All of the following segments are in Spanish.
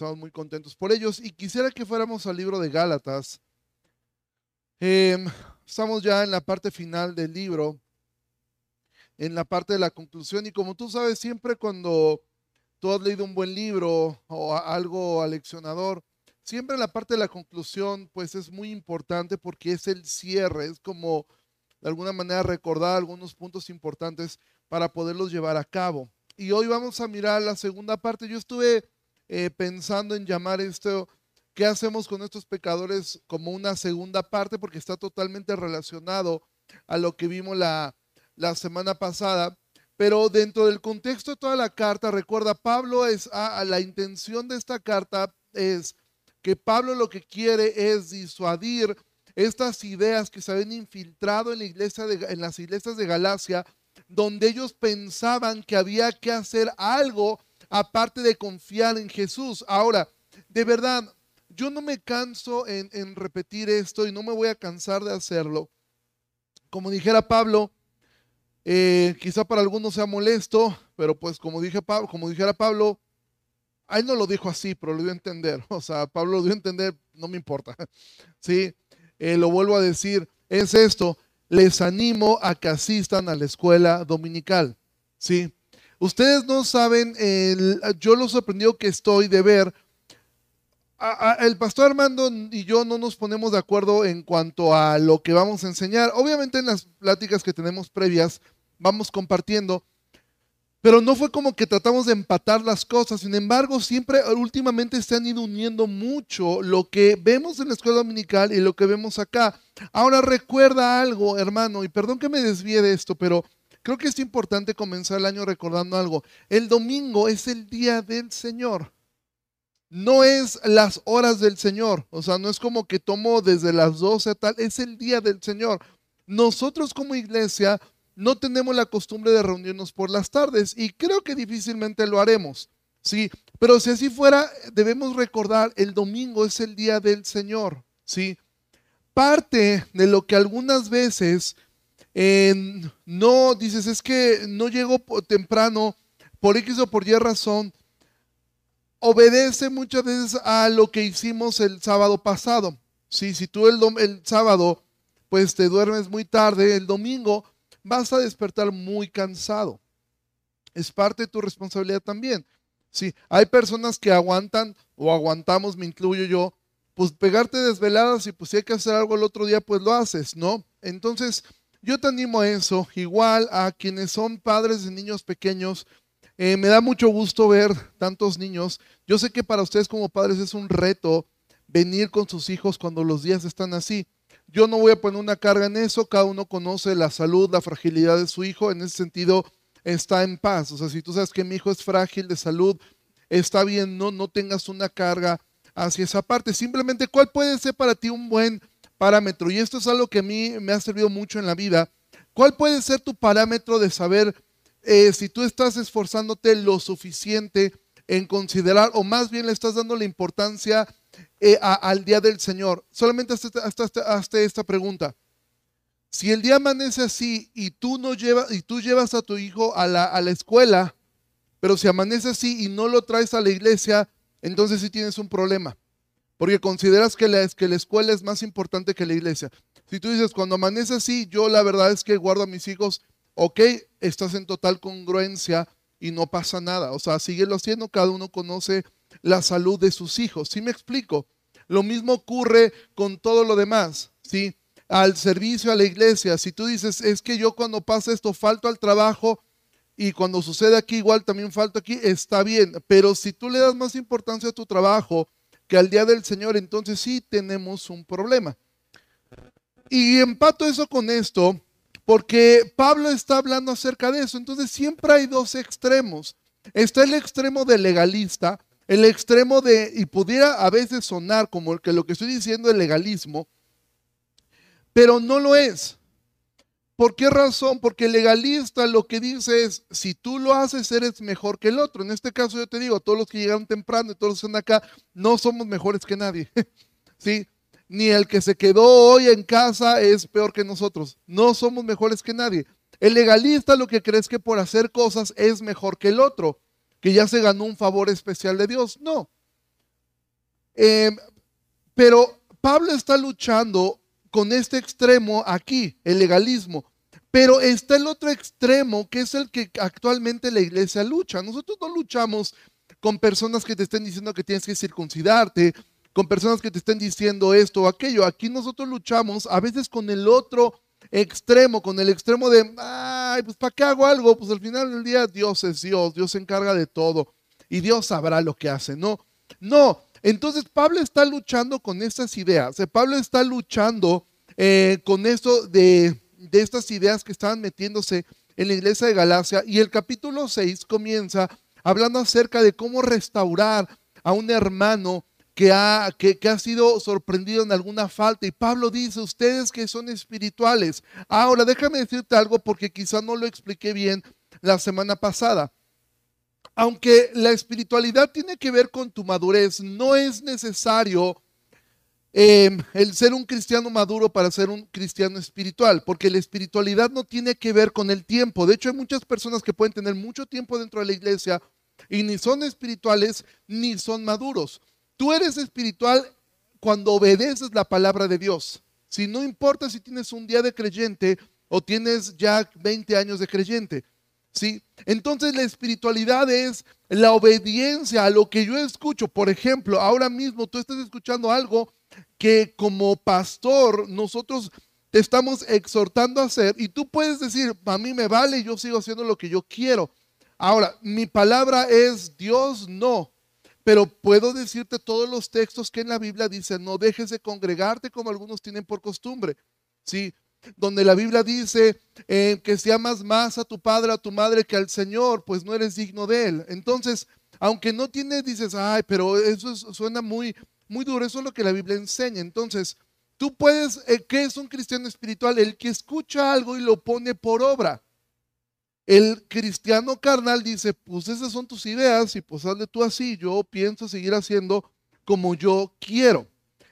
estamos muy contentos por ellos. Y quisiera que fuéramos al libro de Gálatas. Em, estamos ya en la parte final del libro, en la parte de la conclusión. Y como tú sabes, siempre cuando tú has leído un buen libro o algo aleccionador, siempre la parte de la conclusión, pues es muy importante porque es el cierre, es como de alguna manera recordar algunos puntos importantes para poderlos llevar a cabo. Y hoy vamos a mirar la segunda parte. Yo estuve eh, pensando en llamar esto, ¿qué hacemos con estos pecadores? como una segunda parte, porque está totalmente relacionado a lo que vimos la, la semana pasada. Pero dentro del contexto de toda la carta, recuerda, Pablo es, a, la intención de esta carta es que Pablo lo que quiere es disuadir estas ideas que se habían infiltrado en, la iglesia en las iglesias de Galacia, donde ellos pensaban que había que hacer algo aparte de confiar en Jesús. Ahora, de verdad, yo no me canso en, repetir esto y no me voy a cansar de hacerlo. Como dijera Pablo, eh, quizá para algunos sea molesto, pero pues como, como dijera Pablo, él no lo dijo así, pero lo dio a entender. O sea, Pablo lo dio a entender, no me importa. Sí, eh, lo vuelvo a decir, es esto, les animo a que asistan a la escuela dominical. Sí, ustedes no saben, el, yo lo sorprendido que estoy de ver el pastor Armando y yo no nos ponemos de acuerdo en cuanto a lo que vamos a enseñar. Obviamente en las pláticas que tenemos previas vamos compartiendo, pero no fue como que tratamos de empatar las cosas. Sin embargo, siempre últimamente se han ido uniendo mucho lo que vemos en la escuela dominical y lo que vemos acá. Ahora recuerda algo, hermano, y perdón que me desvíe de esto, pero creo que es importante comenzar el año recordando algo. El domingo es el día del Señor no es las horas del Señor, o sea, no es como que tomo desde las 12 tal, es el día del Señor. Nosotros como iglesia no tenemos la costumbre de reunirnos por las tardes y creo que difícilmente lo haremos, ¿sí? Pero si así fuera, debemos recordar, el domingo es el día del Señor, ¿sí? Parte de lo que algunas veces no dices, es que no llego temprano por X o por Y razón, obedece muchas veces a lo que hicimos el sábado pasado. Sí, si tú el, el sábado pues te duermes muy tarde, el domingo vas a despertar muy cansado. Es parte de tu responsabilidad también. Sí, hay personas que aguantan o aguantamos, me incluyo yo, pues pegarte desveladas y pues si hay que hacer algo el otro día, pues lo haces, ¿no? Entonces, yo te animo a eso, igual a quienes son padres de niños pequeños, eh, me da mucho gusto ver tantos niños. Yo sé que para ustedes como padres es un reto venir con sus hijos cuando los días están así. Yo no voy a poner una carga en eso, cada uno conoce la salud, la fragilidad de su hijo, en ese sentido está en paz. O sea, si tú sabes que mi hijo es frágil de salud, está bien, no, no tengas una carga hacia esa parte. Simplemente, ¿cuál puede ser para ti un buen parámetro? Y esto es algo que a mí me ha servido mucho en la vida. ¿Cuál puede ser tu parámetro de saber eh, si tú estás esforzándote lo suficiente en considerar, o más bien le estás dando la importancia eh, al día del Señor. Solamente hasta, esta pregunta. Si el día amanece así y tú, no llevas, y tú llevas a tu hijo a la, a la escuela, pero si amanece así y no lo traes a la iglesia, entonces sí tienes un problema. Porque consideras que la, que la escuela es más importante que la iglesia. Si tú dices, cuando amanece así, yo la verdad es que guardo a mis hijos ok, estás en total congruencia y no pasa nada. O sea, síguelo haciendo, cada uno conoce la salud de sus hijos. ¿Sí me explico? Lo mismo ocurre con todo lo demás, ¿sí? Al servicio a la iglesia. Si tú dices, es que yo cuando pasa esto falto al trabajo y cuando sucede aquí igual también falto aquí, está bien. Pero si tú le das más importancia a tu trabajo que al día del Señor, entonces sí tenemos un problema. Y empato eso con esto, porque Pablo está hablando acerca de eso. Entonces siempre hay dos extremos. Está el extremo del legalista, el extremo de, y pudiera a veces sonar como que lo que estoy diciendo es legalismo, pero no lo es. ¿Por qué razón? Porque el legalista lo que dice es, si tú lo haces, eres mejor que el otro. En este caso yo te digo, todos los que llegaron temprano y todos los que están acá, no somos mejores que nadie. ¿Sí? ni el que se quedó hoy en casa es peor que nosotros. No somos mejores que nadie. El legalista lo que crees que por hacer cosas es mejor que el otro, que ya se ganó un favor especial de Dios. No. Em, pero Pablo está luchando con este extremo aquí, el legalismo. Pero está el otro extremo, que es el que actualmente la iglesia lucha. Nosotros no luchamos con personas que te estén diciendo que tienes que circuncidarte, con personas que te estén diciendo esto o aquello. Aquí nosotros luchamos a veces con el otro extremo, con el extremo de, ay, pues ¿para qué hago algo? Pues al final del día Dios es Dios, Dios se encarga de todo y Dios sabrá lo que hace. No, no. Entonces Pablo está luchando con estas ideas. Pablo está luchando eh, con esto de, de estas ideas que estaban metiéndose en la iglesia de Galacia. Y el capítulo 6 comienza hablando acerca de cómo restaurar a un hermano que ha, que, ha sido sorprendido en alguna falta. Y Pablo dice, ustedes que son espirituales. Ahora, déjame decirte algo porque quizá no lo expliqué bien la semana pasada. Aunque la espiritualidad tiene que ver con tu madurez, no es necesario em, el ser un cristiano maduro para ser un cristiano espiritual, porque la espiritualidad no tiene que ver con el tiempo. De hecho, hay muchas personas que pueden tener mucho tiempo dentro de la iglesia y ni son espirituales ni son maduros. Tú eres espiritual cuando obedeces la palabra de Dios. Si no importa si tienes un día de creyente o tienes ya 20 años de creyente. ¿Sí? Entonces la espiritualidad es la obediencia a lo que yo escucho. Por ejemplo, ahora mismo tú estás escuchando algo que como pastor nosotros te estamos exhortando a hacer y tú puedes decir, a mí me vale, yo sigo haciendo lo que yo quiero. Ahora, mi palabra es Dios no. Pero puedo decirte todos los textos que en la Biblia dicen, no dejes de congregarte como algunos tienen por costumbre. ¿Sí? Donde la Biblia dice eh, que si amas más a tu padre, a tu madre que al Señor, pues no eres digno de él. Entonces, aunque no tienes, dices, ay, pero eso suena muy, muy duro, eso es lo que la Biblia enseña. Entonces, tú puedes, eh, ¿qué es un cristiano espiritual? El que escucha algo y lo pone por obra. El cristiano carnal dice, pues esas son tus ideas y pues hazle tú así, yo pienso seguir haciendo como yo quiero.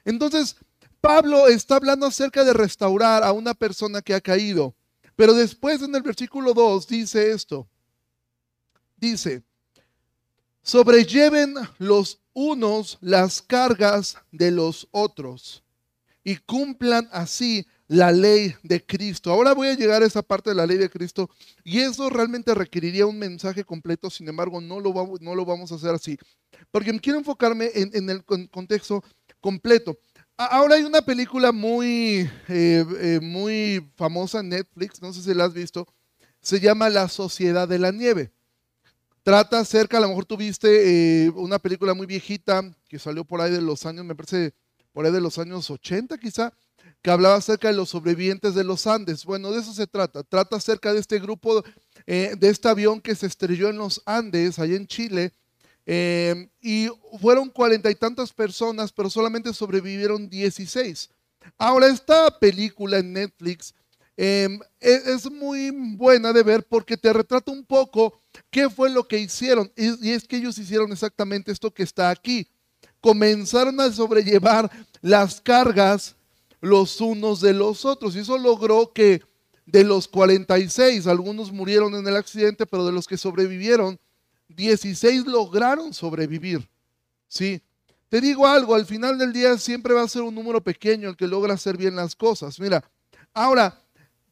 Entonces, Pablo está hablando acerca de restaurar a una persona que ha caído, pero después en el versículo 2 dice esto, dice, sobrelleven los unos las cargas de los otros y cumplan así la ley de Cristo. Ahora voy a llegar a esa parte de la ley de Cristo y eso realmente requeriría un mensaje completo, sin embargo no lo vamos, no lo vamos a hacer así, porque quiero enfocarme en, el contexto completo. Ahora hay una película muy, eh, eh, muy famosa en Netflix, no sé si la has visto, se llama La Sociedad de la Nieve. Trata acerca, a lo mejor tuviste eh, una película muy viejita que salió por ahí de los años, me parece, por ahí de los años 80 quizá, que hablaba acerca de los sobrevivientes de los Andes. Bueno, de eso se trata. Trata acerca de este grupo, eh, de este avión que se estrelló en los Andes, allá en Chile. Eh, y fueron cuarenta y tantas personas, pero solamente sobrevivieron 16. Ahora, esta película en Netflix em, e, es, muy buena de ver porque te retrata un poco qué fue lo que hicieron. y es que ellos hicieron exactamente esto que está aquí. Comenzaron a sobrellevar las cargas los unos de los otros. Y eso logró que de los 46, algunos murieron en el accidente, pero de los que sobrevivieron, 16 lograron sobrevivir. ¿Sí? Te digo algo, al final del día siempre va a ser un número pequeño el que logra hacer bien las cosas. Mira, ahora,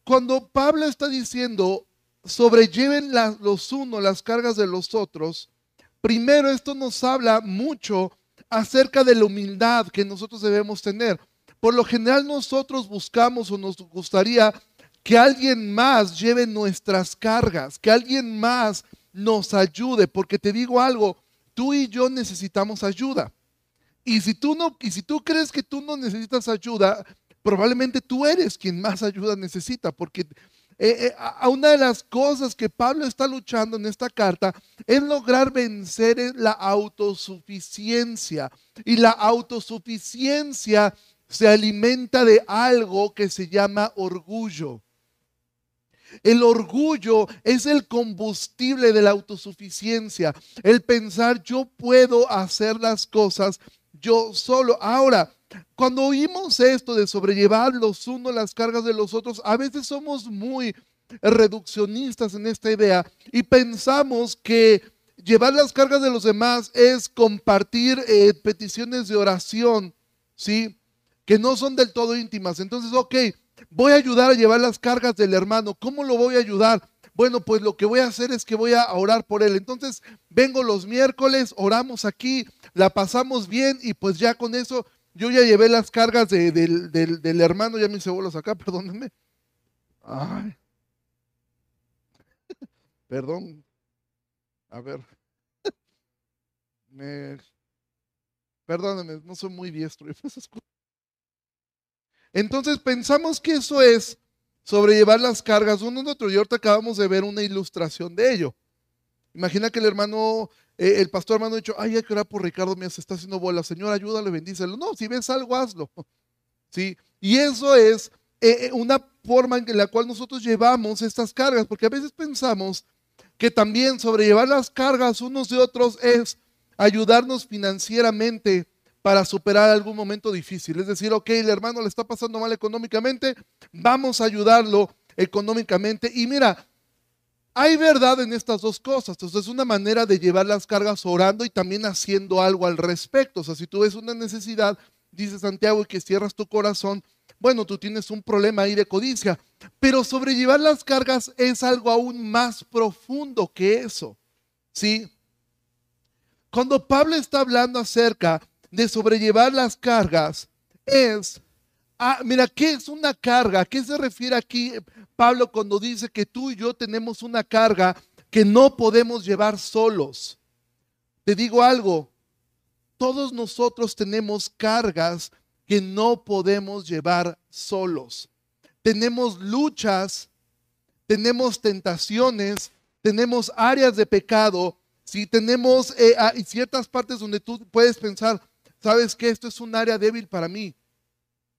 cuando Pablo está diciendo, sobrelleven los unos las cargas de los otros, primero esto nos habla mucho acerca de la humildad que nosotros debemos tener. Por lo general nosotros buscamos o nos gustaría que alguien más lleve nuestras cargas, que alguien más nos ayude, porque te digo algo, tú y yo necesitamos ayuda. Y si tú no y si tú crees que tú no necesitas ayuda, probablemente tú eres quien más ayuda necesita, porque eh, eh, una de las cosas que Pablo está luchando en esta carta es lograr vencer la autosuficiencia. Y la autosuficiencia se alimenta de algo que se llama orgullo. El orgullo es el combustible de la autosuficiencia, el pensar yo puedo hacer las cosas yo solo. Ahora, cuando oímos esto de sobrellevar los unos las cargas de los otros, a veces somos muy reduccionistas en esta idea y pensamos que llevar las cargas de los demás es compartir eh, peticiones de oración, ¿sí? Que no son del todo íntimas. Entonces, ok, voy a ayudar a llevar las cargas del hermano. ¿Cómo lo voy a ayudar? Bueno, pues lo que voy a hacer es que voy a orar por él. Entonces, vengo los miércoles, oramos aquí, la pasamos bien y pues ya con eso yo ya llevé las cargas del, hermano, ya me hice bolas acá, perdónenme. Ay. Perdón. A ver. Me... Perdónenme, no soy muy diestro. Entonces pensamos que eso es sobrellevar las cargas uno de otro. Y ahorita acabamos de ver una ilustración de ello. Imagina que el hermano, eh, el pastor hermano ha dicho, ay, hay que orar por Ricardo, mira, se está haciendo bola. Señor, ayúdale, bendícelo. No, si ves algo, hazlo. ¿Sí? Y eso es eh, eh, una forma en la cual nosotros llevamos estas cargas, porque a veces pensamos que también sobrellevar las cargas unos de otros es ayudarnos financieramente para superar algún momento difícil. Es decir, ok, el hermano le está pasando mal económicamente, vamos a ayudarlo económicamente. Y mira, hay verdad en estas dos cosas. Entonces es una manera de llevar las cargas orando y también haciendo algo al respecto. O sea, si tú ves una necesidad, dice Santiago, y que cierras tu corazón, bueno, tú tienes un problema ahí de codicia. Pero sobrellevar las cargas es algo aún más profundo que eso. ¿Sí? Cuando Pablo está hablando acerca de sobrellevar las cargas es, ah, mira, ¿qué es una carga? ¿A qué se refiere aquí Pablo cuando dice que tú y yo tenemos una carga que no podemos llevar solos? Te digo algo, todos nosotros tenemos cargas que no podemos llevar solos. Tenemos luchas, tenemos tentaciones, tenemos áreas de pecado, si tenemos eh, ah, ciertas partes donde tú puedes pensar, sabes que esto es un área débil para mí.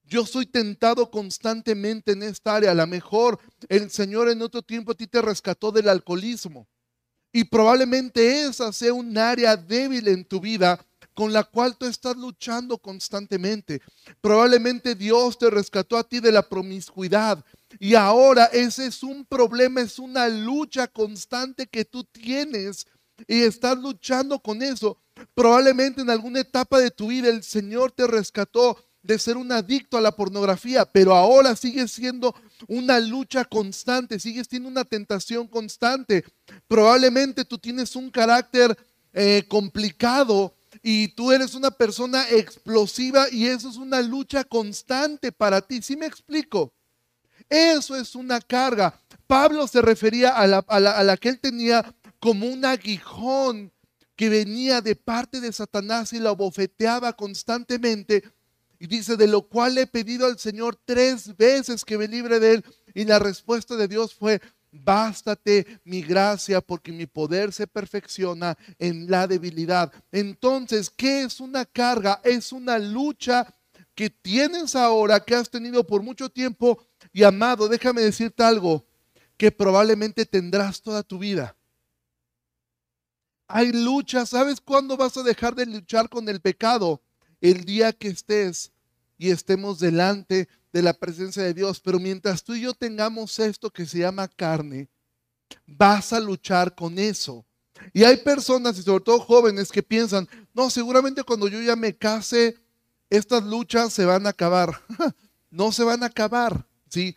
Yo soy tentado constantemente en esta área. A lo mejor el Señor en otro tiempo a ti te rescató del alcoholismo. Y probablemente esa sea un área débil en tu vida con la cual tú estás luchando constantemente. Probablemente Dios te rescató a ti de la promiscuidad. Y ahora ese es un problema, es una lucha constante que tú tienes y estás luchando con eso. Probablemente en alguna etapa de tu vida el Señor te rescató de ser un adicto a la pornografía, pero ahora sigues siendo una lucha constante, sigues teniendo una tentación constante. Probablemente tú tienes un carácter eh, complicado y tú eres una persona explosiva y eso es una lucha constante para ti. ¿Sí me explico? Eso es una carga. Pablo se refería a la, a la que él tenía como un aguijón que venía de parte de Satanás y la bofeteaba constantemente. Y dice, de lo cual he pedido al Señor tres veces que me libre de él. Y la respuesta de Dios fue, bástate mi gracia porque mi poder se perfecciona en la debilidad. Entonces, ¿qué es una carga? Es una lucha que tienes ahora, que has tenido por mucho tiempo. Y amado, déjame decirte algo que probablemente tendrás toda tu vida. Hay lucha. ¿Sabes cuándo vas a dejar de luchar con el pecado? El día que estés y estemos delante de la presencia de Dios. Pero mientras tú y yo tengamos esto que se llama carne, vas a luchar con eso. Y hay personas, y sobre todo jóvenes, que piensan, no, seguramente cuando yo ya me case, estas luchas se van a acabar. no se van a acabar, ¿sí?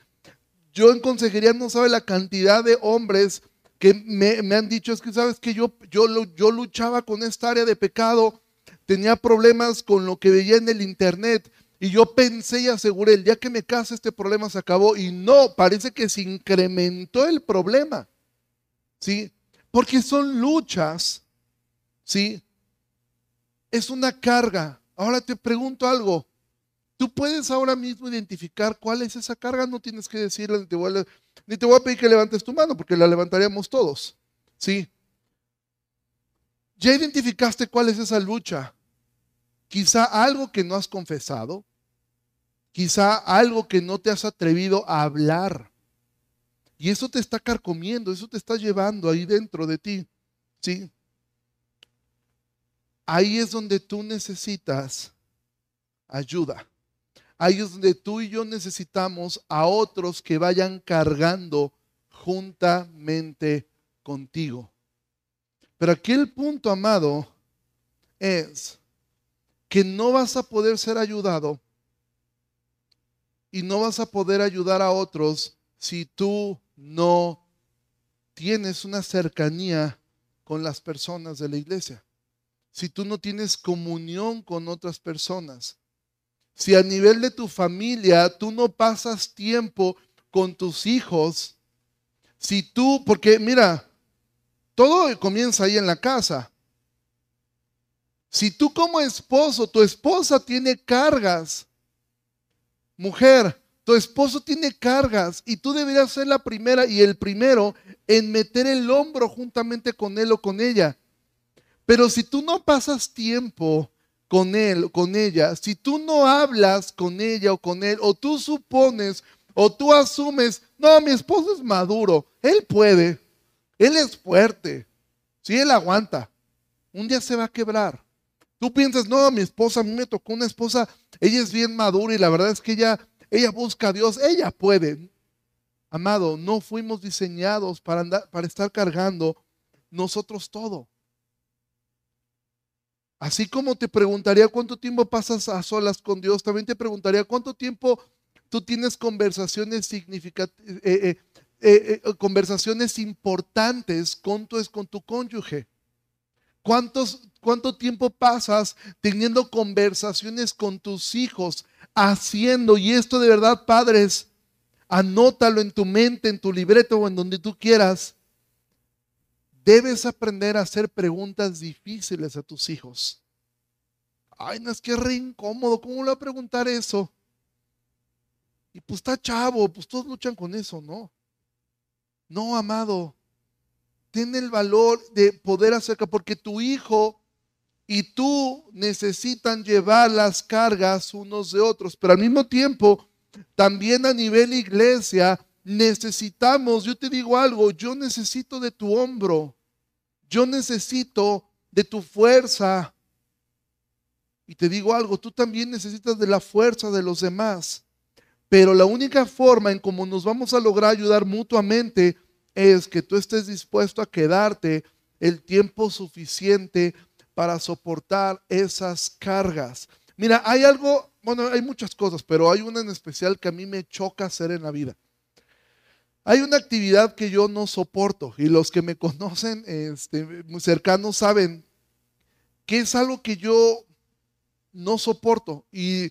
Yo en consejería no sabe la cantidad de hombres que me, han dicho es que, sabes que yo, yo, yo luchaba con esta área de pecado, tenía problemas con lo que veía en el internet y yo pensé y aseguré, el día que me case este problema se acabó y no, parece que se incrementó el problema, ¿sí? Porque son luchas, ¿sí? Es una carga. Ahora te pregunto algo, Tú puedes ahora mismo identificar cuál es esa carga, no tienes que decirle, ni te voy a, ni te voy a pedir que levantes tu mano, porque la levantaríamos todos. ¿Sí? Ya identificaste cuál es esa lucha. Quizá algo que no has confesado, quizá algo que no te has atrevido a hablar. Y eso te está carcomiendo, eso te está llevando ahí dentro de ti. ¿Sí? Ahí es donde tú necesitas ayuda. Ahí es donde tú y yo necesitamos a otros que vayan cargando juntamente contigo. Pero aquí el punto, amado, es que no vas a poder ser ayudado y no vas a poder ayudar a otros si tú no tienes una cercanía con las personas de la iglesia. Si tú no tienes comunión con otras personas. Si a nivel de tu familia tú no pasas tiempo con tus hijos. Si tú, porque mira, todo comienza ahí en la casa. Si tú como esposo, tu esposa tiene cargas, mujer, tu esposo tiene cargas y tú deberías ser la primera y el primero en meter el hombro juntamente con él o con ella. Pero si tú no pasas tiempo con él o con ella, si tú no hablas con ella o con él, o tú supones o tú asumes, no, mi esposo es maduro, él puede, él es fuerte, si él aguanta, un día se va a quebrar. Tú piensas, no, mi esposa, a mí me tocó una esposa, ella es bien madura y la verdad es que ella, ella busca a Dios, ella puede. Amado, no fuimos diseñados para, para estar cargando nosotros todo. Así como te preguntaría cuánto tiempo pasas a solas con Dios, también te preguntaría cuánto tiempo tú tienes conversaciones significativas, eh, eh, eh, conversaciones importantes con tu, con tu cónyuge. ¿Cuántos, ¿Cuánto tiempo pasas teniendo conversaciones con tus hijos, haciendo, y esto de verdad, padres, anótalo en tu mente, en tu libreto o en donde tú quieras, debes aprender a hacer preguntas difíciles a tus hijos. Ay, no es que re incómodo, ¿cómo le voy a preguntar eso? Y pues está chavo, pues todos luchan con eso, ¿no? No, amado, ten el valor de poder acercar, porque tu hijo y tú necesitan llevar las cargas unos de otros, pero al mismo tiempo, también a nivel iglesia, necesitamos, yo te digo algo, yo necesito de tu hombro, yo necesito de tu fuerza. Y te digo algo, tú también necesitas de la fuerza de los demás. Pero la única forma en cómo nos vamos a lograr ayudar mutuamente es que tú estés dispuesto a quedarte el tiempo suficiente para soportar esas cargas. Mira, hay algo, bueno, hay muchas cosas, pero hay una en especial que a mí me choca hacer en la vida. Hay una actividad que yo no soporto y los que me conocen este, muy cercanos saben que es algo que yo no soporto y,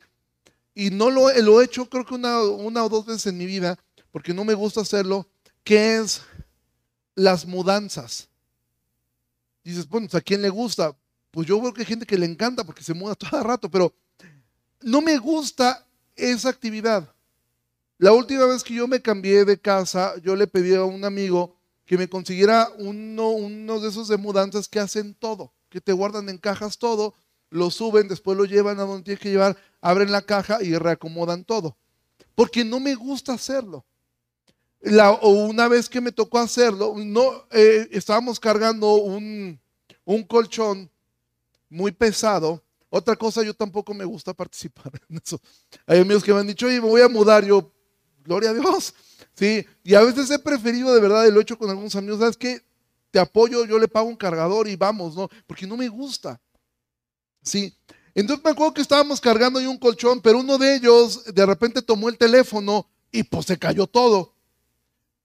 y no lo, he hecho creo que una, una o dos veces en mi vida porque no me gusta hacerlo, que es las mudanzas. Dices, bueno, ¿a quién le gusta? Pues yo veo que hay gente que le encanta porque se muda todo el rato, pero no me gusta esa actividad. La última vez que yo me cambié de casa, yo le pedí a un amigo que me consiguiera uno, de esos de mudanzas que hacen todo, que te guardan en cajas todo, lo suben, después lo llevan a donde tienes que llevar, abren la caja y reacomodan todo. Porque no me gusta hacerlo. Una vez que me tocó hacerlo, no, eh, estábamos cargando un, un colchón muy pesado. Otra cosa, yo tampoco me gusta participar en eso. Hay amigos que me han dicho, oye, me voy a mudar. Yo, gloria a Dios. Sí, y a veces he preferido de verdad, y lo he hecho con algunos amigos, ¿sabes qué? Te apoyo, yo le pago un cargador y vamos, ¿no? Porque no me gusta. Sí. Entonces me acuerdo que estábamos cargando ahí un colchón, pero uno de ellos de repente tomó el teléfono y pues se cayó todo.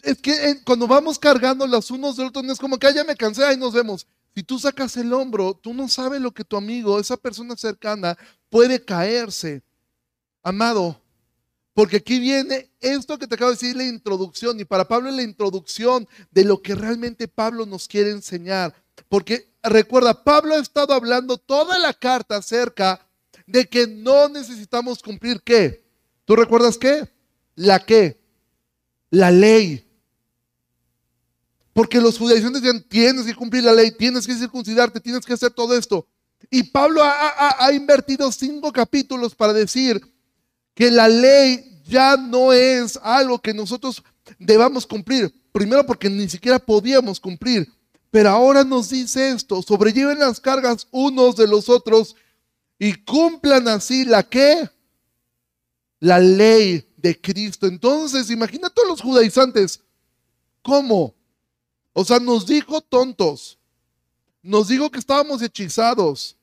Es que eh, cuando vamos cargando los unos de otros, es como que ya me cansé, ahí nos vemos. Si tú sacas el hombro, tú no sabes lo que tu amigo, esa persona cercana, puede caerse. Amado, porque aquí viene esto que te acabo de decir, la introducción. Y para Pablo es la introducción de lo que realmente Pablo nos quiere enseñar. Porque recuerda, Pablo ha estado hablando toda la carta acerca de que no necesitamos cumplir qué. ¿Tú recuerdas qué? La qué? La ley. Porque los judaizantes decían, tienes que cumplir la ley, tienes que circuncidarte, tienes que hacer todo esto. Y Pablo ha, invertido cinco capítulos para decir que la ley ya no es algo que nosotros debamos cumplir. Primero porque ni siquiera podíamos cumplir. Pero ahora nos dice esto, sobrelleven las cargas unos de los otros y cumplan así la que? La ley de Cristo. Entonces, imagina todos los judaizantes. ¿Cómo? O sea, nos dijo tontos. nos dijo que estábamos hechizados.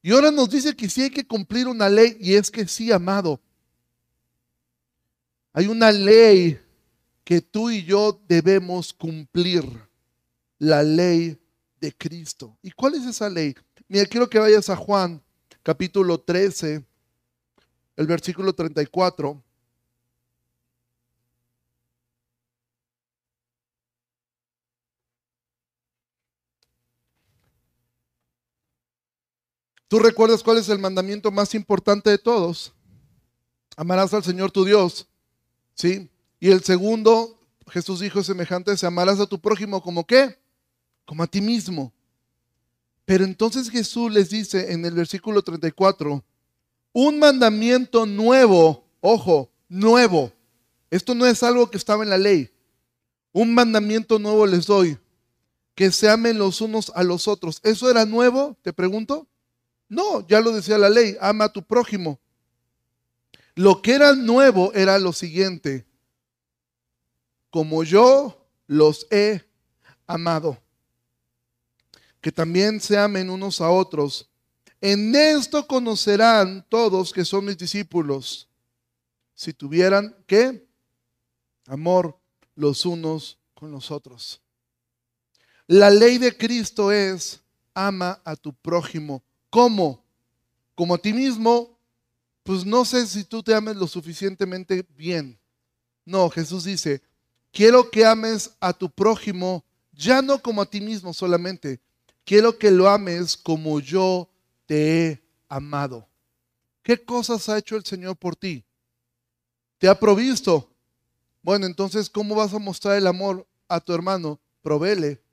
Y ahora nos dice que sí hay que cumplir una ley y es que sí, amado. Hay una ley que tú y yo debemos cumplir, la ley de Cristo. ¿Y cuál es esa ley? Mira, quiero que vayas a Juan capítulo 13, el versículo 34. ¿Tú recuerdas cuál es el mandamiento más importante de todos? Amarás al Señor tu Dios. ¿Sí? Y el segundo, Jesús dijo semejante, se amarás a tu prójimo como qué? Como a ti mismo. Pero entonces Jesús les dice en el versículo 34, un mandamiento nuevo, ojo, nuevo. Esto no es algo que estaba en la ley. Un mandamiento nuevo les doy, que se amen los unos a los otros. ¿Eso era nuevo? Te pregunto. No, ya lo decía la ley, ama a tu prójimo. Lo que era nuevo era lo siguiente, como yo los he amado, que también se amen unos a otros. En esto conocerán todos que son mis discípulos, si tuvieran, ¿qué? Amor los unos con los otros. La ley de Cristo es, ama a tu prójimo ¿Cómo? Como a ti mismo, pues no sé si tú te ames lo suficientemente bien. No, Jesús dice, quiero que ames a tu prójimo, ya no como a ti mismo solamente, quiero que lo ames como yo te he amado. ¿Qué cosas ha hecho el Señor por ti? ¿Te ha provisto? Bueno, entonces, ¿cómo vas a mostrar el amor a tu hermano? Provele.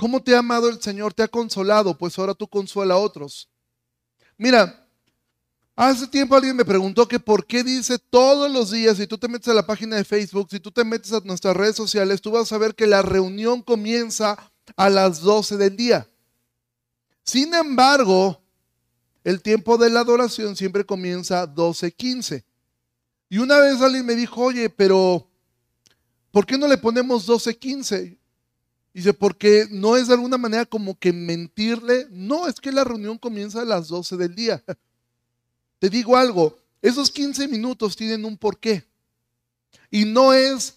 ¿Cómo te ha amado el Señor? ¿Te ha consolado? Pues ahora tú consuela a otros. Mira, hace tiempo alguien me preguntó que por qué dice todos los días, si tú te metes a la página de Facebook, si tú te metes a nuestras redes sociales, tú vas a ver que la reunión comienza a las 12 del día. Sin embargo, el tiempo de la adoración siempre comienza a 12.15. Y una vez alguien me dijo, oye, pero ¿por qué no le ponemos 12.15? Dice, porque no es de alguna manera como que mentirle. No, es que la reunión comienza a las 12 del día. Te digo algo, esos 15 minutos tienen un porqué. Y no es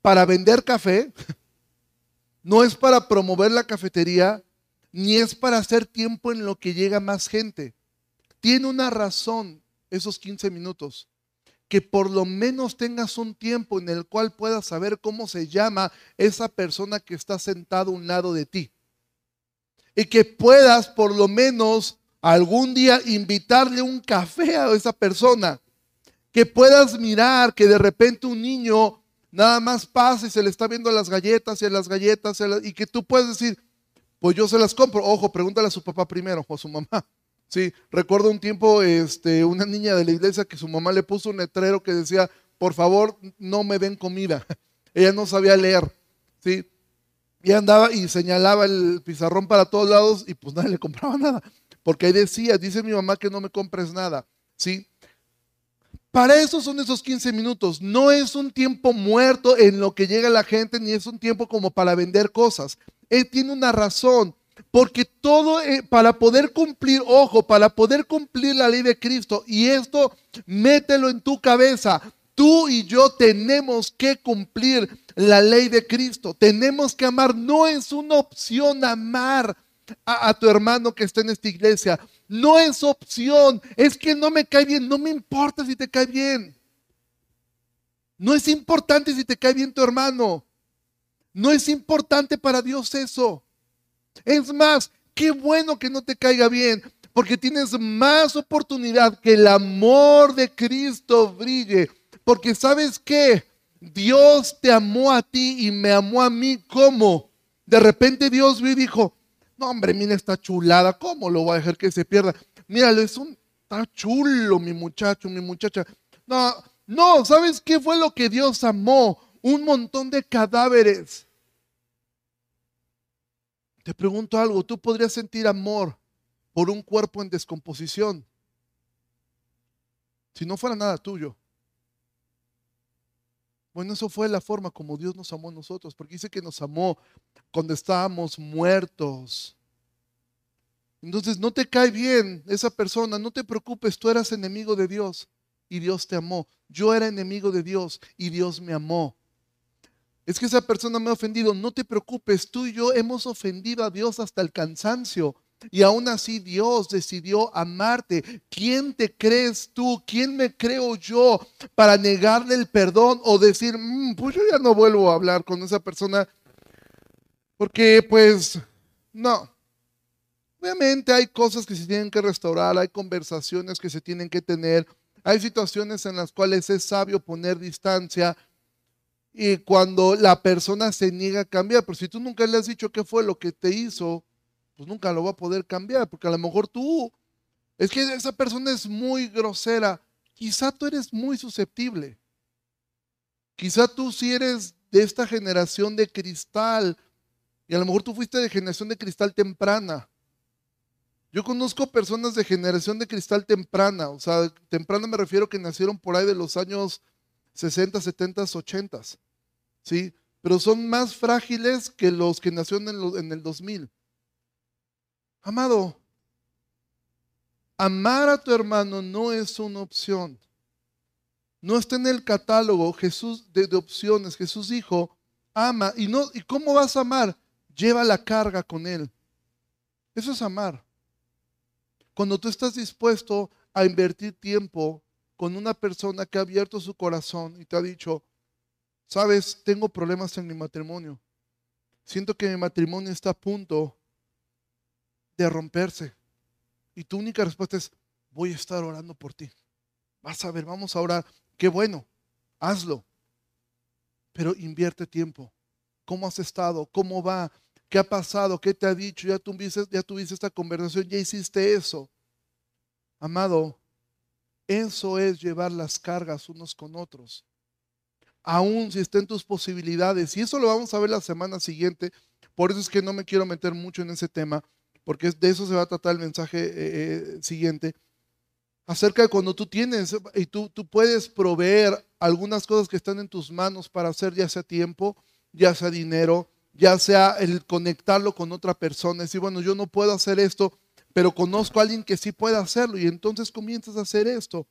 para vender café, no es para promover la cafetería, ni es para hacer tiempo en lo que llega más gente. Tiene una razón esos 15 minutos que por lo menos tengas un tiempo en el cual puedas saber cómo se llama esa persona que está sentada a un lado de ti. Y que puedas por lo menos algún día invitarle un café a esa persona. Que puedas mirar que de repente un niño nada más pasa y se le está viendo las galletas y las galletas y que tú puedes decir, pues yo se las compro. Ojo, pregúntale a su papá primero o a su mamá. Sí, recuerdo un tiempo este, una niña de la iglesia que su mamá le puso un letrero que decía, por favor, no me den comida. Ella no sabía leer, ¿sí? Y andaba y señalaba el pizarrón para todos lados y pues nadie le compraba nada. Porque ahí decía, dice mi mamá que no me compres nada, ¿sí? Para eso son esos 15 minutos. No es un tiempo muerto en lo que llega la gente, ni es un tiempo como para vender cosas. Él tiene una razón. Porque todo, eh, para poder cumplir, ojo, para poder cumplir la ley de Cristo, y esto mételo en tu cabeza, tú y yo tenemos que cumplir la ley de Cristo. Tenemos que amar. No es una opción amar a, a, tu hermano que está en esta iglesia. No es opción. Es que no me cae bien. No me importa si te cae bien. No es importante si te cae bien tu hermano. No es importante para Dios eso. Es más, qué bueno que no te caiga bien, porque tienes más oportunidad que el amor de Cristo brille. Porque sabes qué, Dios te amó a ti y me amó a mí. ¿Cómo? De repente Dios vio y dijo, no hombre, mira esta chulada, ¿cómo lo voy a dejar que se pierda? Míralo, es un, está chulo mi muchacho, mi muchacha. No, no, ¿sabes qué fue lo que Dios amó? Un montón de cadáveres. Te pregunto algo, ¿tú podrías sentir amor por un cuerpo en descomposición si no fuera nada tuyo? Bueno, eso fue la forma como Dios nos amó a nosotros, porque dice que nos amó cuando estábamos muertos. Entonces, no te cae bien esa persona, no te preocupes, tú eras enemigo de Dios y Dios te amó. Yo era enemigo de Dios y Dios me amó. Es que esa persona me ha ofendido, no te preocupes, tú y yo hemos ofendido a Dios hasta el cansancio. Y aún así Dios decidió amarte. ¿Quién te crees tú? ¿Quién me creo yo para negarle el perdón o decir, mm, pues yo ya no vuelvo a hablar con esa persona? Porque pues no. Obviamente hay cosas que se tienen que restaurar, hay conversaciones que se tienen que tener, hay situaciones en las cuales es sabio poner distancia y cuando la persona se niega a cambiar, pero si tú nunca le has dicho qué fue lo que te hizo, pues nunca lo va a poder cambiar, porque a lo mejor tú, es que esa persona es muy grosera, quizá tú eres muy susceptible, quizá tú sí eres de esta generación de cristal, y a lo mejor tú fuiste de generación de cristal temprana. Yo conozco personas de generación de cristal temprana, o sea, temprana me refiero que nacieron por ahí de los años 60, 70, 80, ¿sí? Pero son más frágiles que los que nacieron en, el 2000. Amado, amar a tu hermano no es una opción. No está en el catálogo Jesús de, opciones. Jesús dijo, ama. ¿Y, no, ¿Y cómo vas a amar? Lleva la carga con él. Eso es amar. Cuando tú estás dispuesto a invertir tiempo con una persona que ha abierto su corazón y te ha dicho, sabes, tengo problemas en mi matrimonio. Siento que mi matrimonio está a punto de romperse. Y tu única respuesta es, voy a estar orando por ti. Vas a ver, vamos a orar. Qué bueno, hazlo. Pero invierte tiempo. ¿Cómo has estado? ¿Cómo va? ¿Qué ha pasado? ¿Qué te ha dicho? Ya tuviste, ya tuviste esta conversación, ya hiciste eso. Amado, eso es llevar las cargas unos con otros. Aún si está en tus posibilidades. Y eso lo vamos a ver la semana siguiente. Por eso es que no me quiero meter mucho en ese tema porque de eso se va a tratar el mensaje eh, eh, siguiente, acerca de cuando tú tienes y tú, tú puedes proveer algunas cosas que están en tus manos para hacer ya sea tiempo, ya sea dinero, ya sea el conectarlo con otra persona, decir, bueno, yo no puedo hacer esto, pero conozco a alguien que sí puede hacerlo y entonces comienzas a hacer esto.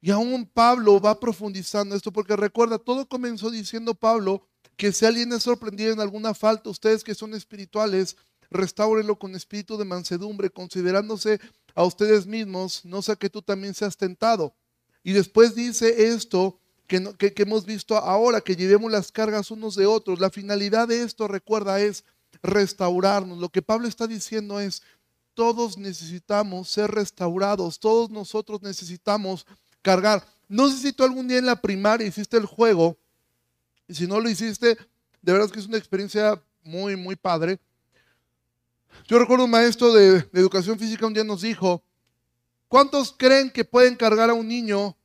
Y aún Pablo va profundizando esto, porque recuerda, todo comenzó diciendo Pablo que si alguien es sorprendido en alguna falta, ustedes que son espirituales, restáurenlo con espíritu de mansedumbre, considerándose a ustedes mismos, no sea que tú también seas tentado. Y después dice esto que, que, hemos visto ahora, que llevemos las cargas unos de otros. La finalidad de esto, recuerda, es restaurarnos. Lo que Pablo está diciendo es, todos necesitamos ser restaurados, todos nosotros necesitamos cargar. No sé si tú algún día en la primaria hiciste el juego, y si no lo hiciste, de verdad que es una experiencia muy, muy padre. Yo recuerdo un maestro de, educación física un día nos dijo, ¿cuántos creen que pueden cargar a un niño?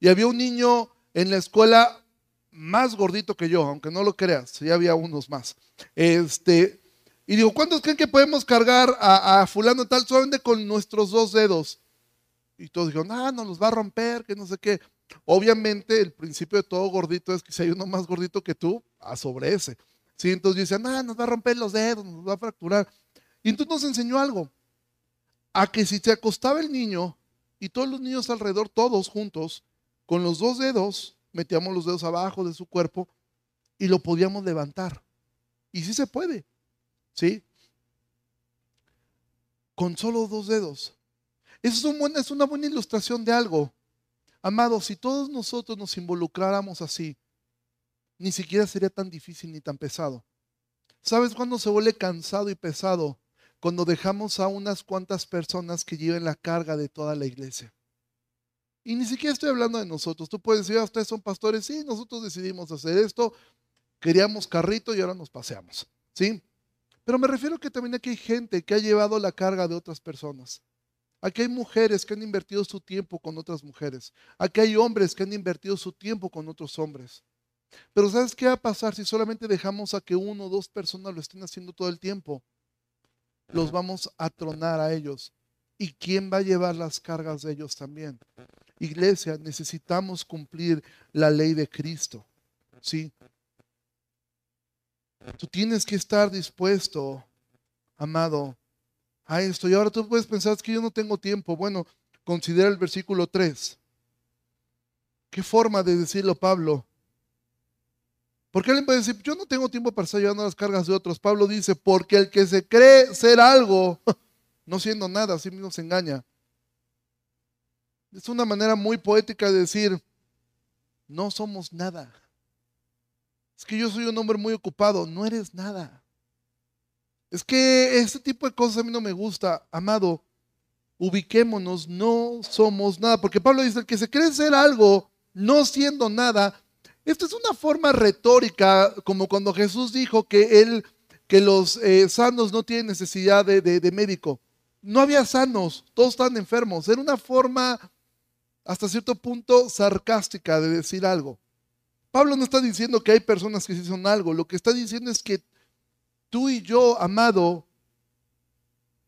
Y había un niño en la escuela más gordito que yo, aunque no lo creas, ya había unos más. Este, y digo, ¿cuántos creen que podemos cargar a, fulano tal solamente con nuestros dos dedos? Y todos dijeron, ah, no los va a romper, que no sé qué. Obviamente el principio de todo gordito es que si hay uno más gordito que tú, a sobre ese. ¿Sí? Entonces dicen, ah, nos va a romper los dedos, nos va a fracturar. Y entonces nos enseñó algo, a que si se acostaba el niño y todos los niños alrededor, todos juntos, con los dos dedos, metíamos los dedos abajo de su cuerpo y lo podíamos levantar. Y sí se puede, ¿sí? Con solo dos dedos. Es, es una buena ilustración de algo. Amados, si todos nosotros nos involucráramos así, ni siquiera sería tan difícil ni tan pesado. ¿Sabes cuándo se vuelve cansado y pesado? cuando dejamos a unas cuantas personas que lleven la carga de toda la iglesia. Y ni siquiera estoy hablando de nosotros. Tú puedes decir, ah, ustedes son pastores. Sí, nosotros decidimos hacer esto. Queríamos carrito y ahora nos paseamos. ¿Sí? Pero me refiero que también aquí hay gente que ha llevado la carga de otras personas. Aquí hay mujeres que han invertido su tiempo con otras mujeres. Aquí hay hombres que han invertido su tiempo con otros hombres. Pero ¿sabes qué va a pasar si solamente dejamos a que uno o dos personas lo estén haciendo todo el tiempo? los vamos a tronar a ellos. ¿Y quién va a llevar las cargas de ellos también? Iglesia, necesitamos cumplir la ley de Cristo. ¿Sí? Tú tienes que estar dispuesto, amado, a esto. Y ahora tú puedes pensar, que yo no tengo tiempo. Bueno, considera el versículo 3. ¿Qué forma de decirlo Pablo? Porque alguien puede decir, yo no tengo tiempo para estar llevando las cargas de otros. Pablo dice, porque el que se cree ser algo, no siendo nada, así mismo se engaña. Es una manera muy poética de decir, no somos nada. Es que yo soy un hombre muy ocupado, no eres nada. Es que este tipo de cosas a mí no me gusta, amado. Ubiquémonos, no somos nada. Porque Pablo dice, que se cree ser algo, no siendo nada. Esto es una forma retórica, como cuando Jesús dijo que él, que los eh, sanos no tienen necesidad de, de médico. No había sanos, todos están enfermos. Era una forma hasta cierto punto sarcástica de decir algo. Pablo no está diciendo que hay personas que sí son algo, lo que está diciendo es que tú y yo, amado,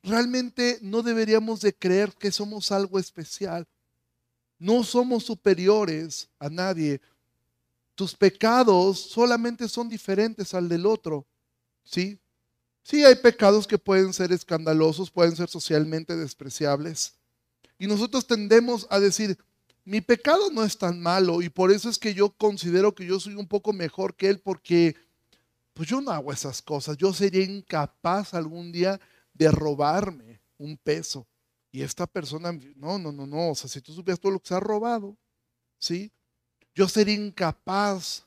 realmente no deberíamos de creer que somos algo especial. No somos superiores a nadie. Tus pecados solamente son diferentes al del otro. ¿Sí? Sí, hay pecados que pueden ser escandalosos, pueden ser socialmente despreciables. Y nosotros tendemos a decir, mi pecado no es tan malo y por eso es que yo considero que yo soy un poco mejor que él porque pues yo no hago esas cosas. Yo sería incapaz algún día de robarme un peso. Y esta persona, no, no, no, no, o sea, si tú supieras todo lo que se ha robado, ¿sí? Yo sería incapaz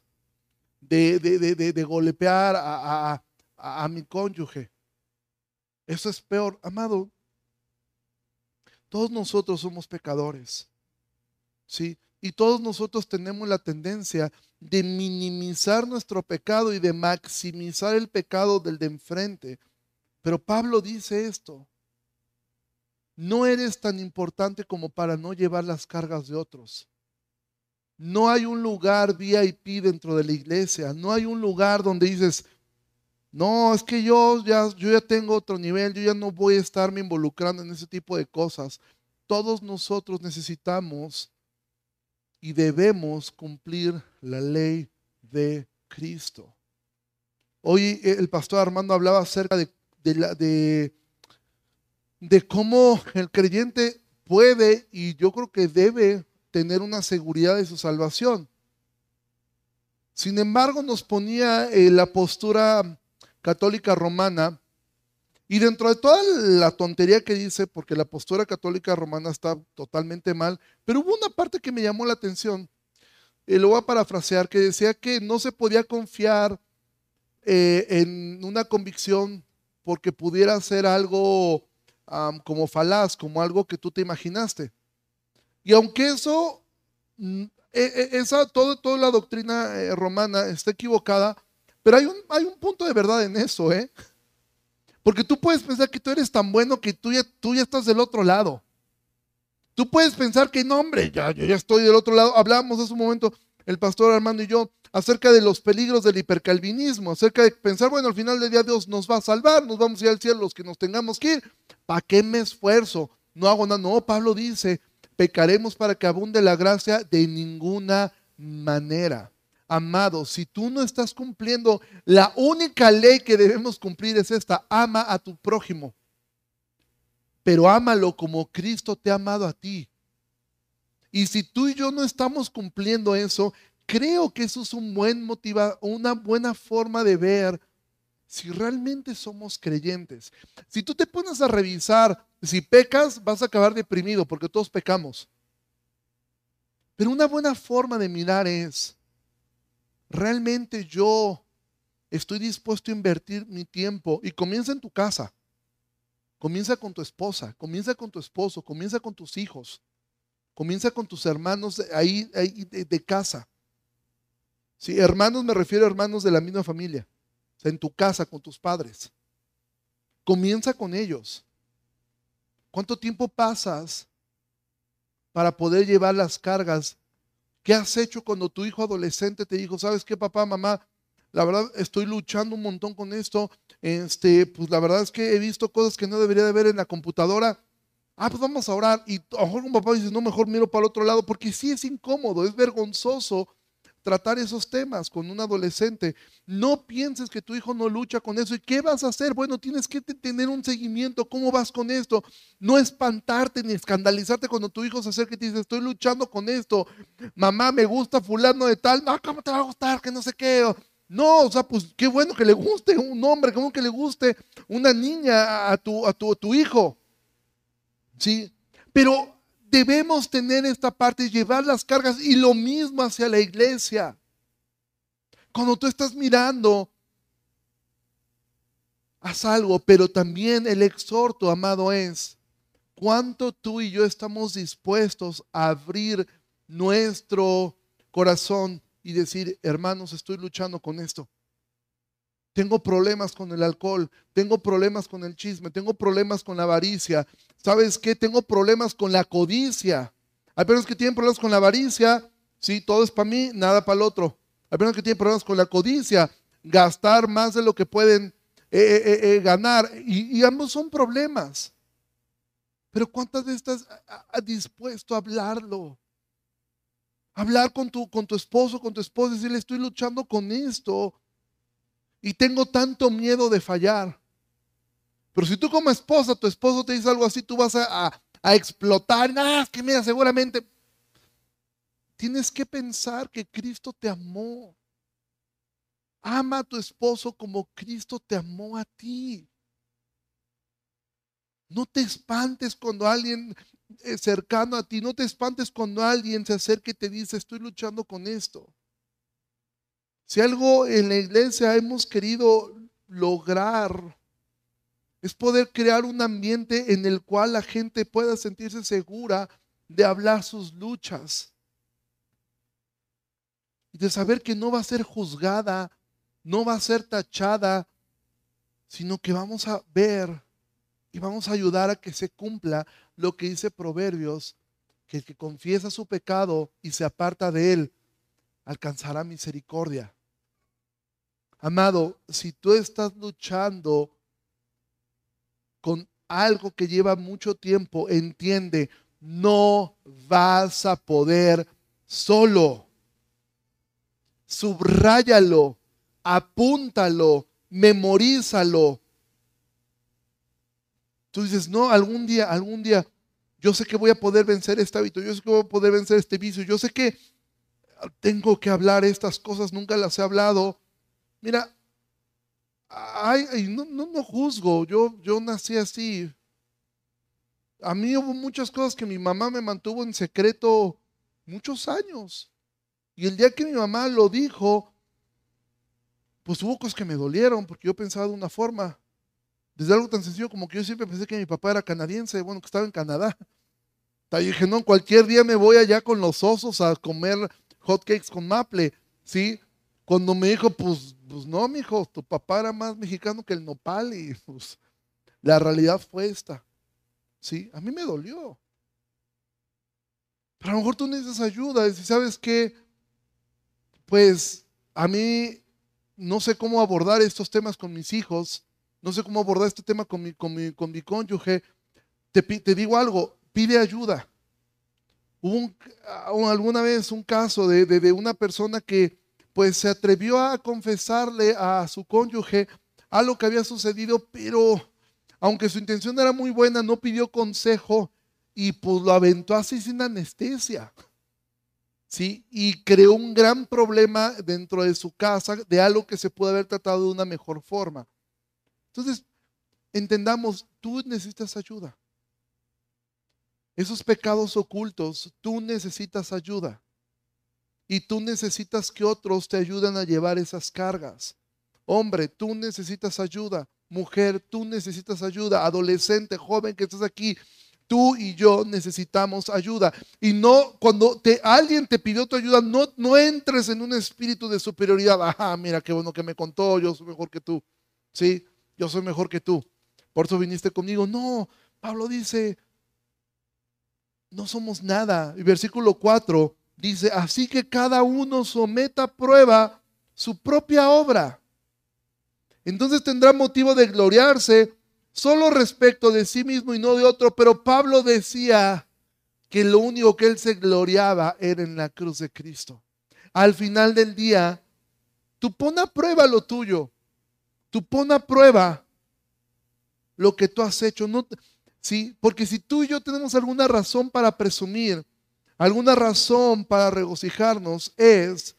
de, de, golpear a, a mi cónyuge. Eso es peor, amado. Todos nosotros somos pecadores. ¿Sí? Y todos nosotros tenemos la tendencia de minimizar nuestro pecado y de maximizar el pecado del de enfrente. Pero Pablo dice esto, no eres tan importante como para no llevar las cargas de otros. No hay un lugar VIP dentro de la iglesia, no hay un lugar donde dices, no, es que yo ya, yo ya tengo otro nivel, yo ya no voy a estarme involucrando en ese tipo de cosas. Todos nosotros necesitamos y debemos cumplir la ley de Cristo. Hoy el pastor Armando hablaba acerca de, de, de, cómo el creyente puede y yo creo que debe tener una seguridad de su salvación. Sin embargo, nos ponía eh, la postura católica romana y dentro de toda la tontería que dice, porque la postura católica romana está totalmente mal, pero hubo una parte que me llamó la atención, y lo voy a parafrasear, que decía que no se podía confiar eh, en una convicción porque pudiera ser algo como falaz, como algo que tú te imaginaste. Y aunque eso, mm, e, e, esa, todo, toda la doctrina eh, romana está equivocada, pero hay un, hay un punto de verdad en eso, ¿eh? Porque tú puedes pensar que tú eres tan bueno que tú ya, tú ya estás del otro lado. Tú puedes pensar que no, hombre, ya, yo ya estoy del otro lado. Hablábamos hace un momento, el pastor Armando y yo, acerca de los peligros del hipercalvinismo, acerca de pensar, bueno, al final del día Dios nos va a salvar, nos vamos a ir al cielo los que nos tengamos que ir. ¿Para qué me esfuerzo? No hago nada. No, Pablo dice, pecaremos para que abunde la gracia de ninguna manera amado, si tú no estás cumpliendo, la única ley que debemos cumplir es esta, ama a tu prójimo, pero ámalo como Cristo te ha amado a ti. Y si tú y yo no estamos cumpliendo eso, creo que eso es un buen motiva, una buena forma de ver si realmente somos creyentes. Si tú te pones a revisar, si pecas, vas a acabar deprimido porque todos pecamos. Pero una buena forma de mirar es, realmente yo estoy dispuesto a invertir mi tiempo y comienza en tu casa. Comienza con tu esposa, comienza con tu esposo, comienza con tus hijos, comienza con tus hermanos ahí, de, casa. Si hermanos me refiero a hermanos de la misma familia, en tu casa con tus padres. Comienza con ellos. ¿Cuánto tiempo pasas para poder llevar las cargas ¿Qué has hecho cuando tu hijo adolescente te dijo, sabes qué, papá, mamá? La verdad estoy luchando un montón con esto. Este, pues la verdad es que he visto cosas que no debería de ver en la computadora. Ah, pues vamos a orar. Y a lo mejor un papá dice, no, mejor miro para el otro lado, porque sí es incómodo, es vergonzoso tratar esos temas con un adolescente. No pienses que tu hijo no lucha con eso. ¿Y qué vas a hacer? Bueno, tienes que tener un seguimiento. ¿Cómo vas con esto? No espantarte ni escandalizarte cuando tu hijo se acerca y te dice, estoy luchando con esto. Mamá, me gusta fulano de tal. No, ¿cómo te va a gustar? Que no sé qué. No, o sea, pues qué bueno que le guste un hombre, cómo que le guste una niña a tu, a tu, a tu hijo. Sí, pero debemos tener esta parte, llevar las cargas y lo mismo hacia la iglesia. Cuando tú estás mirando, haz algo, pero también el exhorto, amado, es cuánto tú y yo estamos dispuestos a abrir nuestro corazón y decir, hermanos, estoy luchando con esto. Tengo problemas con el alcohol, tengo problemas con el chisme, tengo problemas con la avaricia. ¿Sabes qué? Tengo problemas con la codicia. Hay personas que tienen problemas con la avaricia, sí, todo es para mí, nada para el otro. Hay personas que tienen problemas con la codicia, gastar más de lo que pueden eh, eh, eh, ganar. Y, ambos son problemas. Pero ¿cuántas veces estás dispuesto a hablarlo? Hablar con tu, con tu esposo, con tu esposa, decirle, estoy luchando con esto y tengo tanto miedo de fallar. Pero si tú como esposa, tu esposo te dice algo así, tú vas a, explotar. Ah, que mira, seguramente tienes que pensar que Cristo te amó. Ama a tu esposo como Cristo te amó a ti. No te espantes cuando alguien eh, cercano a ti, no te espantes cuando alguien se acerca y te dice, estoy luchando con esto. Si algo en la iglesia hemos querido lograr es poder crear un ambiente en el cual la gente pueda sentirse segura de hablar sus luchas y de saber que no va a ser juzgada, no va a ser tachada, sino que vamos a ver y vamos a ayudar a que se cumpla lo que dice Proverbios, que el que confiesa su pecado y se aparta de él, alcanzará misericordia. Amado, si tú estás luchando con algo que lleva mucho tiempo, entiende, no vas a poder solo. Subráyalo, apúntalo, memorízalo. Tú dices, no, algún día, algún día, yo sé que voy a poder vencer este hábito, yo sé que voy a poder vencer este vicio, yo sé que tengo que hablar estas cosas, nunca las he hablado, Mira, ay, no, no, juzgo, yo, yo nací así. A mí hubo muchas cosas que mi mamá me mantuvo en secreto muchos años. Y el día que mi mamá lo dijo, pues hubo cosas que me dolieron porque yo pensaba de una forma. Desde algo tan sencillo como que yo siempre pensé que mi papá era canadiense, bueno, que estaba en Canadá. Y dije, no, cualquier día me voy allá con los osos a comer hotcakes con maple, ¿sí? Cuando me dijo, pues, pues no, mi hijo, tu papá era más mexicano que el nopal y pues la realidad fue esta. Sí, a mí me dolió. Pero a lo mejor tú necesitas ayuda. Y sabes qué, pues a mí no sé cómo abordar estos temas con mis hijos. No sé cómo abordar este tema con mi, con mi, con mi cónyuge. Te, te, digo algo, pide ayuda. Hubo alguna vez un caso de, de una persona que pues se atrevió a confesarle a su cónyuge algo que había sucedido, pero aunque su intención era muy buena, no pidió consejo y pues lo aventó así sin anestesia. ¿Sí? Y creó un gran problema dentro de su casa de algo que se puede haber tratado de una mejor forma. Entonces, entendamos, tú necesitas ayuda. Esos pecados ocultos, tú necesitas ayuda y tú necesitas que otros te ayuden a llevar esas cargas. Hombre, tú necesitas ayuda. Mujer, tú necesitas ayuda. Adolescente, joven que estás aquí, tú y yo necesitamos ayuda. Y no, cuando te, alguien te pidió tu ayuda, no, no entres en un espíritu de superioridad. Ajá, mira qué bueno que me contó, yo soy mejor que tú. Sí, yo soy mejor que tú. Por eso viniste conmigo. No, Pablo dice, no somos nada. Y versículo 4 Dice, así que cada uno someta a prueba su propia obra. Entonces tendrá motivo de gloriarse, solo respecto de sí mismo y no de otro, pero Pablo decía que lo único que él se gloriaba era en la cruz de Cristo. Al final del día, tú pon a prueba lo tuyo, tú pon a prueba lo que tú has hecho, no, ¿sí? Porque si tú y yo tenemos alguna razón para presumir, alguna razón para regocijarnos, es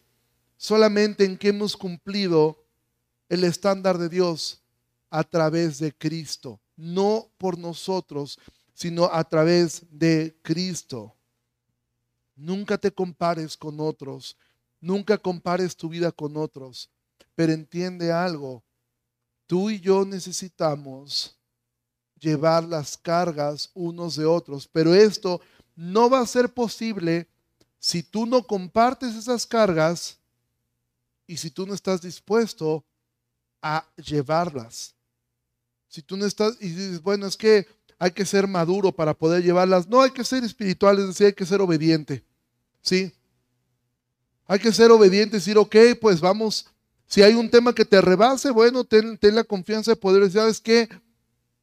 solamente en que hemos cumplido el estándar de Dios a través de Cristo, no por nosotros, sino a través de Cristo. Nunca te compares con otros, nunca compares tu vida con otros, pero entiende algo, tú y yo necesitamos llevar las cargas unos de otros, pero esto no va a ser posible si tú no compartes esas cargas y si tú no estás dispuesto a llevarlas. Si tú no estás y dices, bueno, es que hay que ser maduro para poder llevarlas. No hay que ser espiritual, es decir, hay que ser obediente. ¿Sí? Hay que ser obediente decir, ok, pues vamos, si hay un tema que te rebase, bueno, ten, la confianza de poder decir, ¿sabes qué?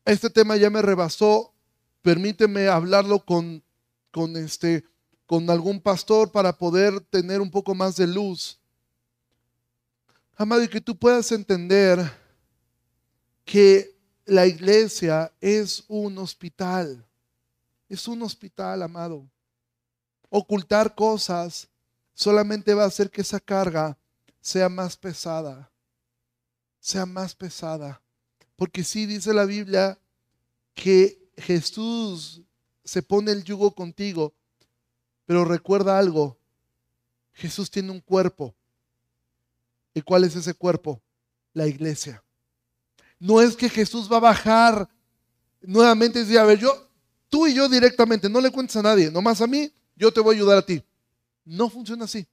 Este tema ya me rebasó, permíteme hablarlo con, con, este, con algún pastor para poder tener un poco más de luz. Amado, y que tú puedas entender que la iglesia es un hospital. Es un hospital, amado. Ocultar cosas solamente va a hacer que esa carga sea más pesada. Sea más pesada. Porque sí dice la Biblia que Jesús se pone el yugo contigo. Pero recuerda algo. Jesús tiene un cuerpo. ¿Y cuál es ese cuerpo? La iglesia. No es que Jesús va a bajar nuevamente y decir, a ver, yo, tú y yo directamente, no le cuentes a nadie, nomás a mí, yo te voy a ayudar a ti. No funciona así.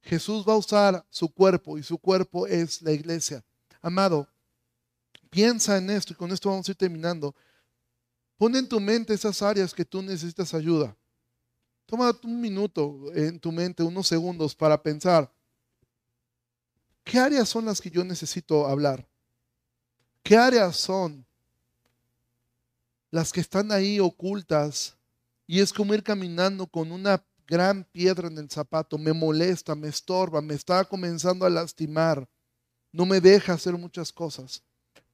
Jesús va a usar su cuerpo y su cuerpo es la iglesia. Amado, piensa en esto y con esto vamos a ir terminando. Pon en tu mente esas áreas que tú necesitas ayuda. Toma un minuto en tu mente, unos segundos para pensar, ¿qué áreas son las que yo necesito hablar? ¿Qué áreas son las que están ahí ocultas? Y es como ir caminando con una gran piedra en el zapato. Me molesta, me estorba, me está comenzando a lastimar. No me deja hacer muchas cosas.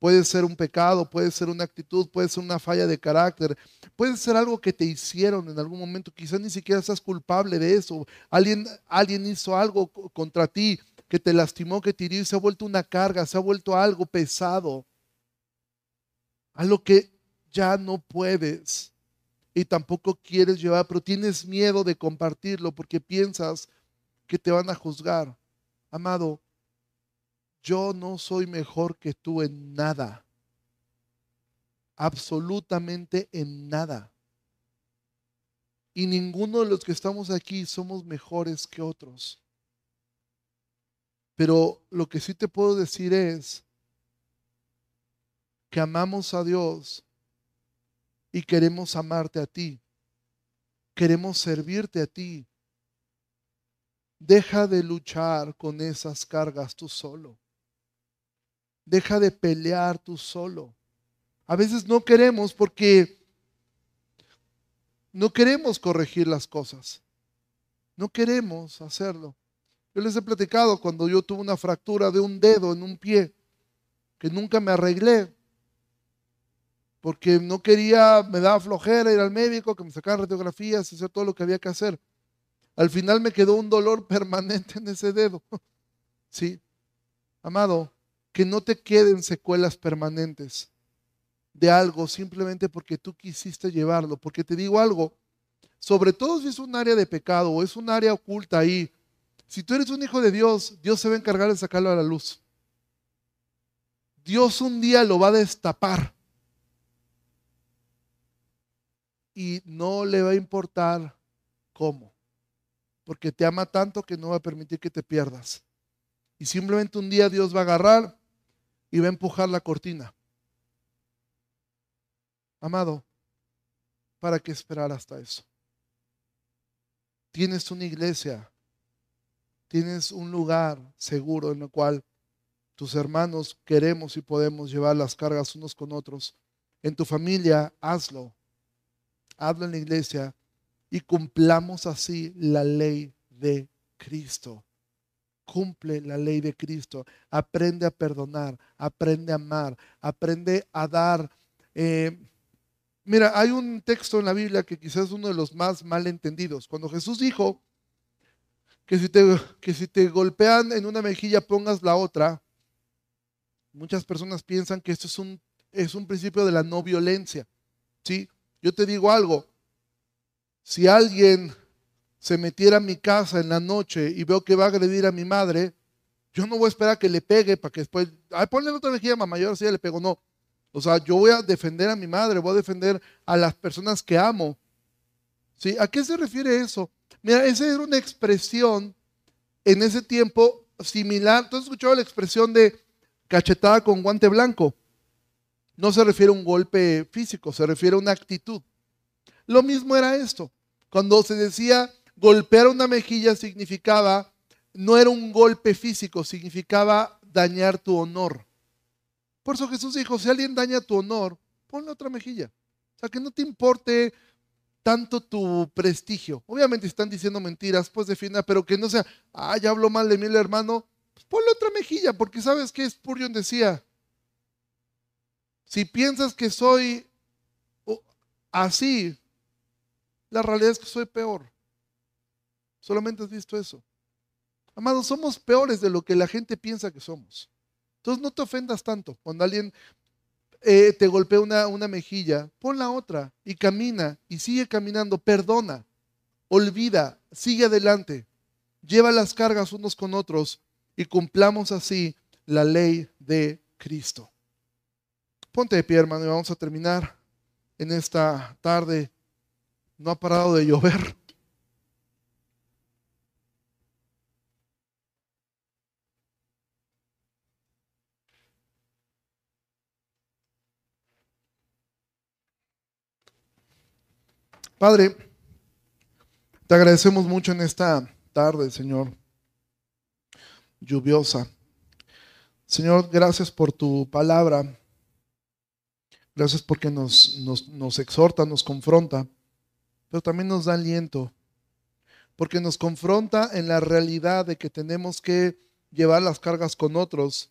Puede ser un pecado, puede ser una actitud, puede ser una falla de carácter, puede ser algo que te hicieron en algún momento. Quizás ni siquiera seas culpable de eso. Alguien, alguien hizo algo contra ti que te lastimó, que te hirió se ha vuelto una carga, se ha vuelto algo pesado a lo que ya no puedes y tampoco quieres llevar, pero tienes miedo de compartirlo porque piensas que te van a juzgar. Amado, yo no soy mejor que tú en nada. Absolutamente en nada. Y ninguno de los que estamos aquí somos mejores que otros. Pero lo que sí te puedo decir es que amamos a Dios y queremos amarte a ti. Queremos servirte a ti. Deja de luchar con esas cargas tú solo. Deja de pelear tú solo. A veces no queremos porque no queremos corregir las cosas. No queremos hacerlo. Yo les he platicado cuando yo tuve una fractura de un dedo en un pie que nunca me arreglé porque no quería, me daba flojera ir al médico, que me sacaran radiografías, hacer todo lo que había que hacer. Al final me quedó un dolor permanente en ese dedo. Sí, amado, que no te queden secuelas permanentes de algo simplemente porque tú quisiste llevarlo. Porque te digo algo, sobre todo si es un área de pecado o es un área oculta ahí, si tú eres un hijo de Dios, Dios se va a encargar de sacarlo a la luz. Dios un día lo va a destapar y no le va a importar cómo, porque te ama tanto que no va a permitir que te pierdas. Y simplemente un día Dios va a agarrar y va a empujar la cortina. Amado, ¿para qué esperar hasta eso? Tienes una iglesia, tienes un lugar seguro en el cual tus hermanos queremos y podemos llevar las cargas unos con otros en tu familia, hazlo. Hazlo en la iglesia y cumplamos así la ley de Cristo. Cumple la ley de Cristo. Aprende a perdonar, aprende a amar, aprende a dar. Eh, mira, hay un texto en la Biblia que quizás es uno de los más mal entendidos. Cuando Jesús dijo que si te, que si te golpean en una mejilla pongas la otra, muchas personas piensan que esto es un, es un principio de la no violencia. ¿sí? Yo te digo algo, si alguien se metiera a mi casa en la noche y veo que va a agredir a mi madre, yo no voy a esperar que le pegue para que después, ay, ponle otra mejilla mamá, yo así le pego, no. O sea, yo voy a defender a mi madre, voy a defender a las personas que amo. ¿Sí? ¿A qué se refiere eso? Mira, esa era una expresión en ese tiempo similar. ¿Tú has escuchado la expresión de cachetada con guante blanco? No se refiere a un golpe físico, se refiere a una actitud. Lo mismo era esto. Cuando se decía golpear una mejilla significaba, no era un golpe físico, significaba dañar tu honor. Por eso Jesús dijo, si alguien daña tu honor, ponle otra mejilla. O sea, que no te importe tanto tu prestigio. Obviamente están diciendo mentiras, pues defienda, pero que no sea, ah, ya habló mal de mí el hermano, pues ponle otra mejilla, porque sabes que Spurgeon decía, si piensas que soy así, la realidad es que soy peor. Solamente has visto eso. Amados, somos peores de lo que la gente piensa que somos. Entonces no te ofendas tanto. Cuando alguien eh, te golpea una, una mejilla, pon la otra y camina y sigue caminando. Perdona, olvida, sigue adelante. Lleva las cargas unos con otros y cumplamos así la ley de Cristo. Ponte de pie, hermano, y vamos a terminar en esta tarde. No ha parado de llover. Padre, te agradecemos mucho en esta tarde, Señor, lluviosa. Señor, gracias por tu palabra. Gracias porque nos, nos, exhorta, nos confronta, pero también nos da aliento, porque nos confronta en la realidad de que tenemos que llevar las cargas con otros,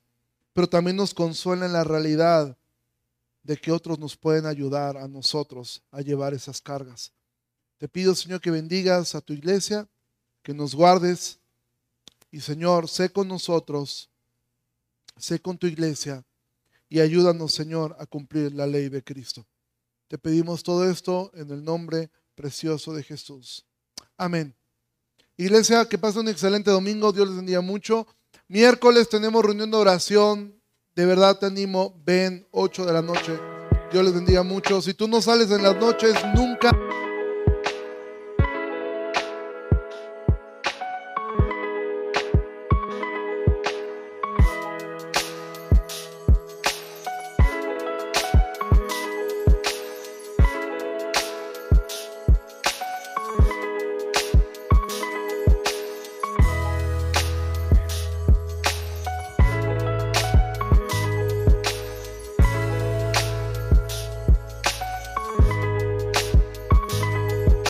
pero también nos consuela en la realidad de que otros nos pueden ayudar a nosotros a llevar esas cargas. Te pido, Señor, que bendigas a tu iglesia, que nos guardes. Y, Señor, sé con nosotros, sé con tu iglesia y ayúdanos, Señor, a cumplir la ley de Cristo. Te pedimos todo esto en el nombre precioso de Jesús. Amén. Iglesia, que pasen un excelente domingo. Dios les bendiga mucho. Miércoles tenemos reunión de oración. De verdad te animo. Ven, 8 de la noche. Dios les bendiga mucho. Si tú no sales en las noches, nunca...